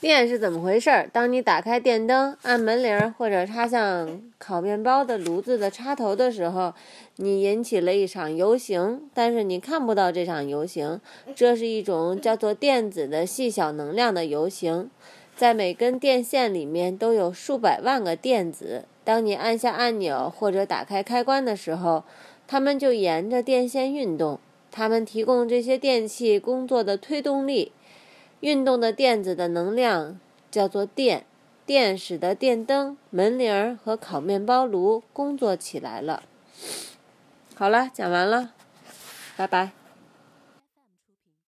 电是怎么回事？当你打开电灯、按门铃或者插上烤面包的炉子的插头的时候，你引起了一场游行，但是你看不到这场游行。这是一种叫做电子的细小能量的游行，在每根电线里面都有数百万个电子。当你按下按钮或者打开开关的时候，它们就沿着电线运动，它们提供这些电器工作的推动力。运动的电子的能量叫做电，电使得电灯、门铃和烤面包炉工作起来了。好了，讲完了，拜拜。